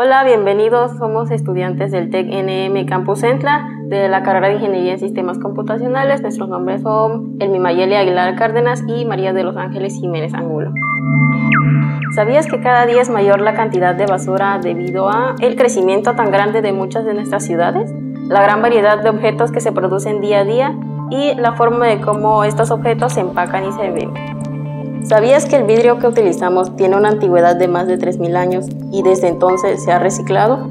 Hola, bienvenidos. Somos estudiantes del TEC NM Campus Centla de la carrera de Ingeniería en Sistemas Computacionales. Nuestros nombres son Elmi Mayeli Aguilar Cárdenas y María de los Ángeles Jiménez Angulo. ¿Sabías que cada día es mayor la cantidad de basura debido a el crecimiento tan grande de muchas de nuestras ciudades? La gran variedad de objetos que se producen día a día y la forma de cómo estos objetos se empacan y se venden. ¿Sabías que el vidrio que utilizamos tiene una antigüedad de más de 3.000 años y desde entonces se ha reciclado?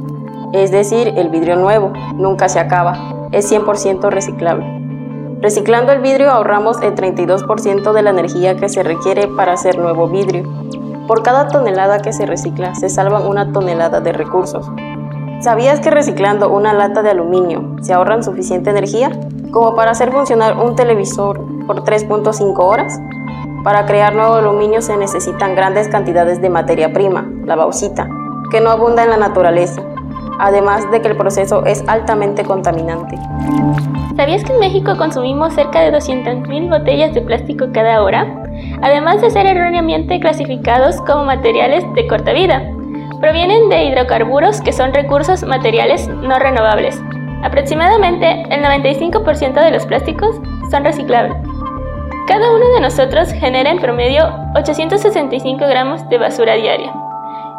Es decir, el vidrio nuevo nunca se acaba, es 100% reciclable. Reciclando el vidrio ahorramos el 32% de la energía que se requiere para hacer nuevo vidrio. Por cada tonelada que se recicla se salvan una tonelada de recursos. ¿Sabías que reciclando una lata de aluminio se ahorran suficiente energía como para hacer funcionar un televisor por 3.5 horas? Para crear nuevo aluminio se necesitan grandes cantidades de materia prima, la bauxita, que no abunda en la naturaleza, además de que el proceso es altamente contaminante. ¿Sabías que en México consumimos cerca de 200.000 botellas de plástico cada hora? Además de ser erróneamente clasificados como materiales de corta vida. Provienen de hidrocarburos que son recursos materiales no renovables. Aproximadamente el 95% de los plásticos son reciclables. Cada uno de nosotros genera en promedio 865 gramos de basura diaria.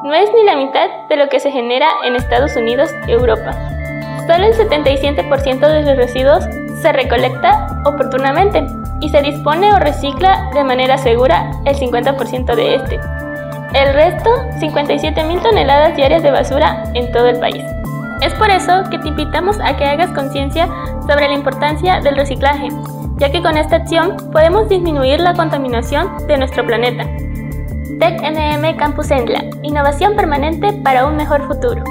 No es ni la mitad de lo que se genera en Estados Unidos y Europa. Solo el 77% de los residuos se recolecta oportunamente y se dispone o recicla de manera segura el 50% de este. El resto, 57.000 toneladas diarias de basura en todo el país. Es por eso que te invitamos a que hagas conciencia sobre la importancia del reciclaje ya que con esta acción podemos disminuir la contaminación de nuestro planeta. TECNM Campus Endla, innovación permanente para un mejor futuro.